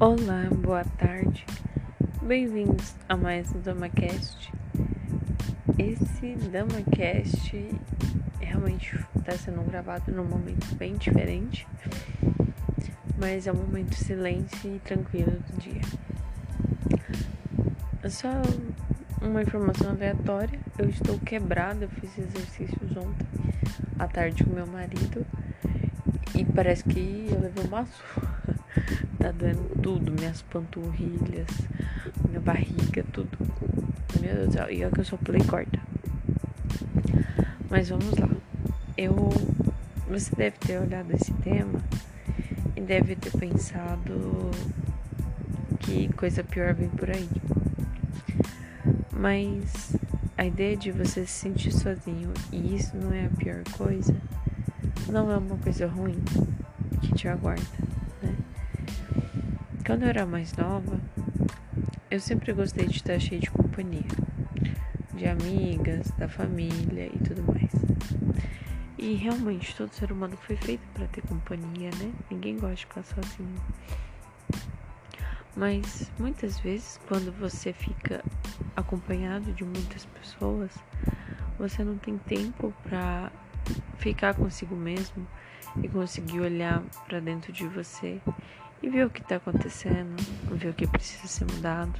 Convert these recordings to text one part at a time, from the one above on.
Olá, boa tarde. Bem-vindos a mais um DamaCast. Esse DamaCast realmente está sendo gravado num momento bem diferente, mas é um momento silêncio e tranquilo do dia. Só uma informação aleatória: eu estou quebrada, eu fiz exercícios ontem à tarde com meu marido e parece que eu levei uma surra. Tá doendo tudo, minhas panturrilhas, minha barriga, tudo. Meu Deus do céu, e é que eu sou play corta. Mas vamos lá. Eu. Você deve ter olhado esse tema e deve ter pensado que coisa pior vem por aí. Mas a ideia de você se sentir sozinho e isso não é a pior coisa, não é uma coisa ruim que te aguarda. Quando eu era mais nova, eu sempre gostei de estar cheio de companhia, de amigas, da família e tudo mais. E realmente todo ser humano foi feito para ter companhia, né? Ninguém gosta de ficar sozinho. Mas muitas vezes, quando você fica acompanhado de muitas pessoas, você não tem tempo para ficar consigo mesmo e conseguir olhar para dentro de você e ver o que está acontecendo, ver o que precisa ser mudado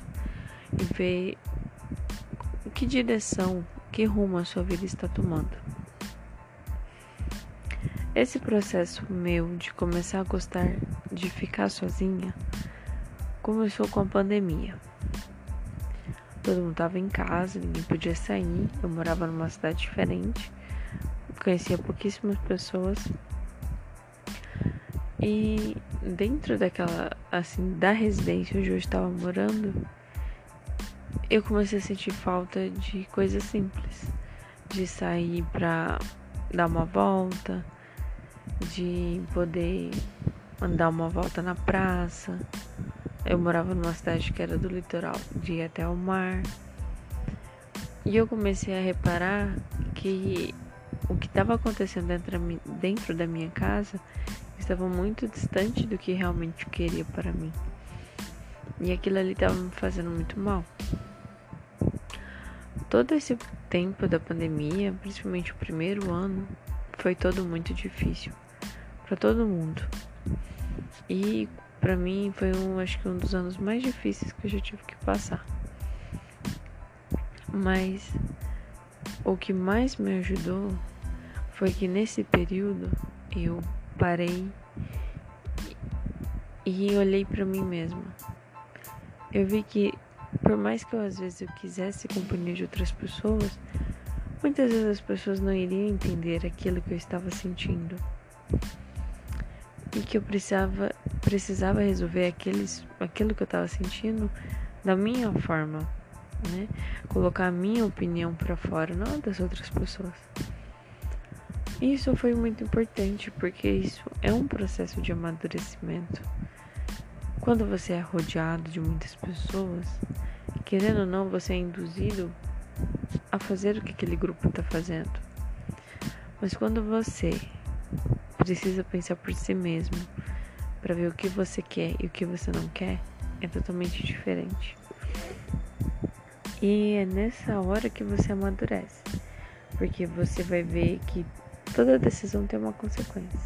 e ver que direção, que rumo a sua vida está tomando. Esse processo meu de começar a gostar de ficar sozinha começou com a pandemia. Todo mundo estava em casa, ninguém podia sair. Eu morava numa cidade diferente, conhecia pouquíssimas pessoas e dentro daquela, assim, da residência onde eu estava morando, eu comecei a sentir falta de coisas simples, de sair pra dar uma volta, de poder andar uma volta na praça. Eu morava numa cidade que era do litoral, de ir até o mar. E eu comecei a reparar que o que estava acontecendo dentro, dentro da minha casa estava muito distante do que realmente queria para mim. E aquilo ali estava me fazendo muito mal. Todo esse tempo da pandemia, principalmente o primeiro ano, foi todo muito difícil para todo mundo. E para mim foi um, acho que um dos anos mais difíceis que eu já tive que passar. Mas o que mais me ajudou foi que nesse período eu parei e olhei para mim mesma. Eu vi que por mais que eu às vezes eu quisesse companhia de outras pessoas, muitas vezes as pessoas não iriam entender aquilo que eu estava sentindo. E que eu precisava precisava resolver aqueles aquilo que eu estava sentindo da minha forma, né? Colocar a minha opinião para fora, não das outras pessoas. Isso foi muito importante porque isso é um processo de amadurecimento. Quando você é rodeado de muitas pessoas, querendo ou não, você é induzido a fazer o que aquele grupo está fazendo. Mas quando você precisa pensar por si mesmo para ver o que você quer e o que você não quer, é totalmente diferente. E é nessa hora que você amadurece, porque você vai ver que Toda decisão tem uma consequência.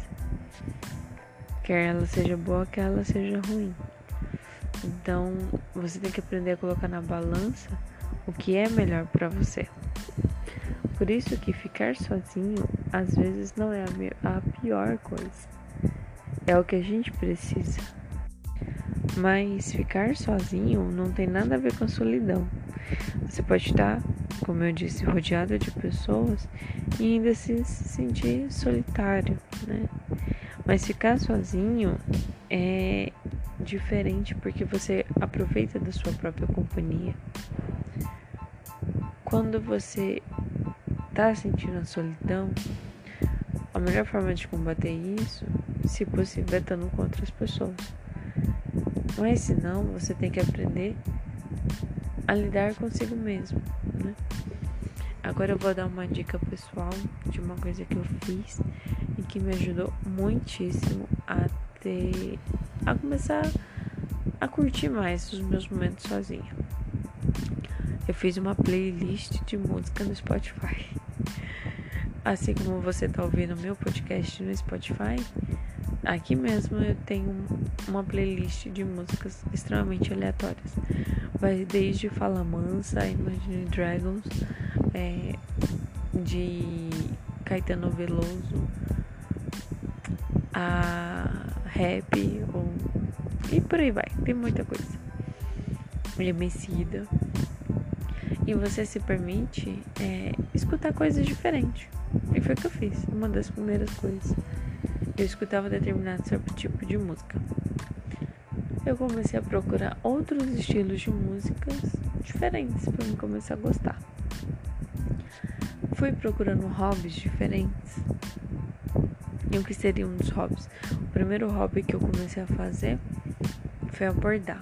Quer ela seja boa, quer ela seja ruim. Então, você tem que aprender a colocar na balança o que é melhor para você. Por isso que ficar sozinho às vezes não é a pior coisa. É o que a gente precisa. Mas ficar sozinho não tem nada a ver com a solidão. Você pode estar, como eu disse, rodeado de pessoas e ainda se sentir solitário, né? Mas ficar sozinho é diferente porque você aproveita da sua própria companhia. Quando você tá sentindo a solidão, a melhor forma de combater isso, se possível, é estando com outras pessoas. Mas se não, você tem que aprender a lidar consigo mesmo, né? Agora eu vou dar uma dica pessoal de uma coisa que eu fiz e que me ajudou muitíssimo a ter a começar a curtir mais os meus momentos sozinha. Eu fiz uma playlist de música no Spotify. Assim como você tá ouvindo meu podcast no Spotify, aqui mesmo eu tenho uma playlist de músicas extremamente aleatórias. Vai desde Fala Mansa, Imagine Dragons, é, de Caetano Veloso, a rap, ou, e por aí vai, tem muita coisa. Emicida. E você se permite é, escutar coisas diferentes. E foi o que eu fiz, uma das primeiras coisas. Eu escutava determinado tipo de música. Eu comecei a procurar outros estilos de músicas diferentes para me começar a gostar. Fui procurando hobbies diferentes. E o que seria um dos hobbies? O primeiro hobby que eu comecei a fazer foi a bordar.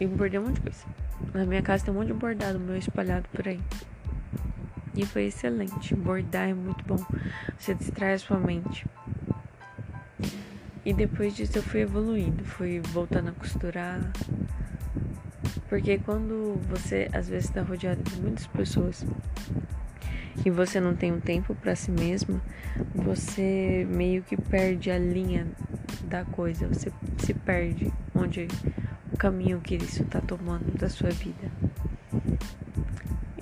E bordei um monte de coisa. Na minha casa tem um monte de bordado meu espalhado por aí. E foi excelente. Bordar é muito bom. Você distrai a sua mente. E depois disso eu fui evoluindo, fui voltando a costurar. Porque quando você às vezes está rodeado de muitas pessoas e você não tem um tempo para si mesmo, você meio que perde a linha da coisa, você se perde onde o caminho que isso está tomando da sua vida.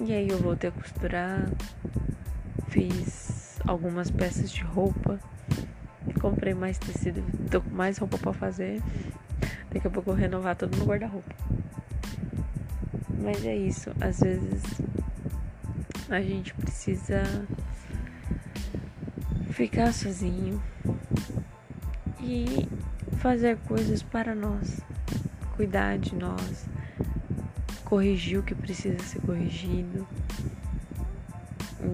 E aí eu voltei a costurar, fiz algumas peças de roupa, comprei mais tecido, tô com mais roupa para fazer. Daqui a pouco eu vou renovar todo meu guarda-roupa. Mas é isso, às vezes a gente precisa ficar sozinho e fazer coisas para nós, cuidar de nós, corrigir o que precisa ser corrigido,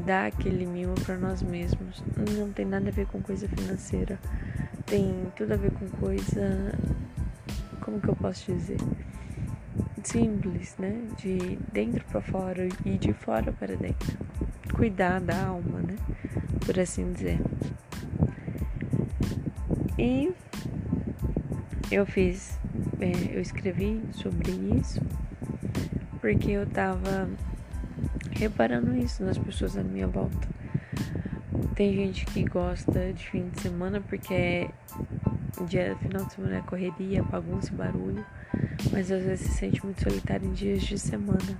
dar aquele mimo para nós mesmos. Não tem nada a ver com coisa financeira, tem tudo a ver com coisa. Como que eu posso dizer? Simples, né? De dentro para fora e de fora para dentro. Cuidar da alma, né? Por assim dizer. E eu fiz, é, eu escrevi sobre isso porque eu tava reparando isso nas pessoas à minha volta. Tem gente que gosta de fim de semana porque é dia final de semana é correria, bagunça e barulho mas às vezes se sente muito solitário em dias de semana,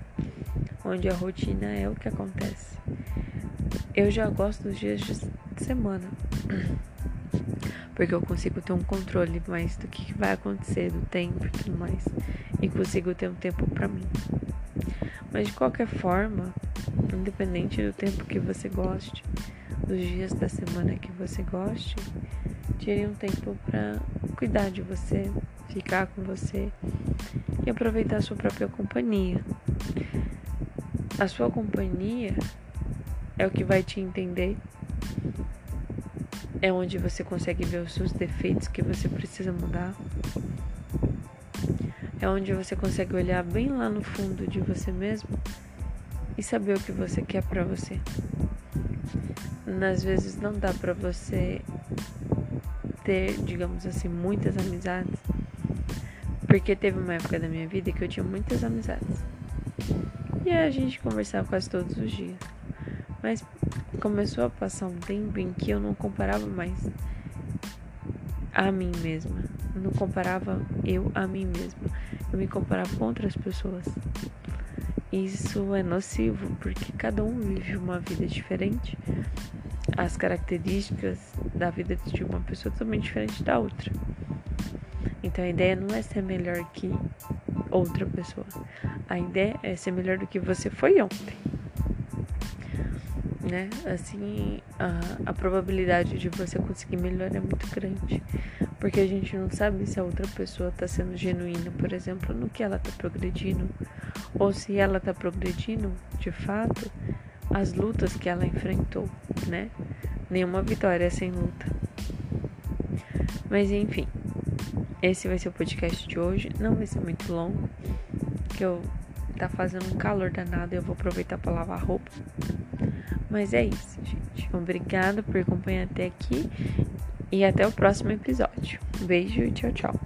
onde a rotina é o que acontece. Eu já gosto dos dias de semana, porque eu consigo ter um controle mais do que vai acontecer, do tempo e tudo mais, e consigo ter um tempo para mim. Mas de qualquer forma, independente do tempo que você goste, dos dias da semana que você goste, tire um tempo para cuidar de você, ficar com você e aproveitar a sua própria companhia. A sua companhia é o que vai te entender. É onde você consegue ver os seus defeitos que você precisa mudar. É onde você consegue olhar bem lá no fundo de você mesmo e saber o que você quer para você. Às vezes não dá para você ter, digamos assim, muitas amizades porque teve uma época da minha vida que eu tinha muitas amizades. E a gente conversava quase todos os dias. Mas começou a passar um tempo em que eu não comparava mais a mim mesma. Não comparava eu a mim mesma. Eu me comparava com outras pessoas. Isso é nocivo porque cada um vive uma vida diferente. As características da vida de uma pessoa são totalmente diferentes da outra. Então a ideia não é ser melhor que outra pessoa. A ideia é ser melhor do que você foi ontem. Né? Assim, a, a probabilidade de você conseguir melhor é muito grande. Porque a gente não sabe se a outra pessoa está sendo genuína, por exemplo, no que ela está progredindo. Ou se ela está progredindo, de fato, as lutas que ela enfrentou, né? Nenhuma vitória é sem luta. Mas enfim, esse vai ser o podcast de hoje. Não vai ser muito longo, que eu tá fazendo um calor danado e eu vou aproveitar para lavar roupa. Mas é isso, gente. Obrigada por acompanhar até aqui e até o próximo episódio. beijo e tchau, tchau.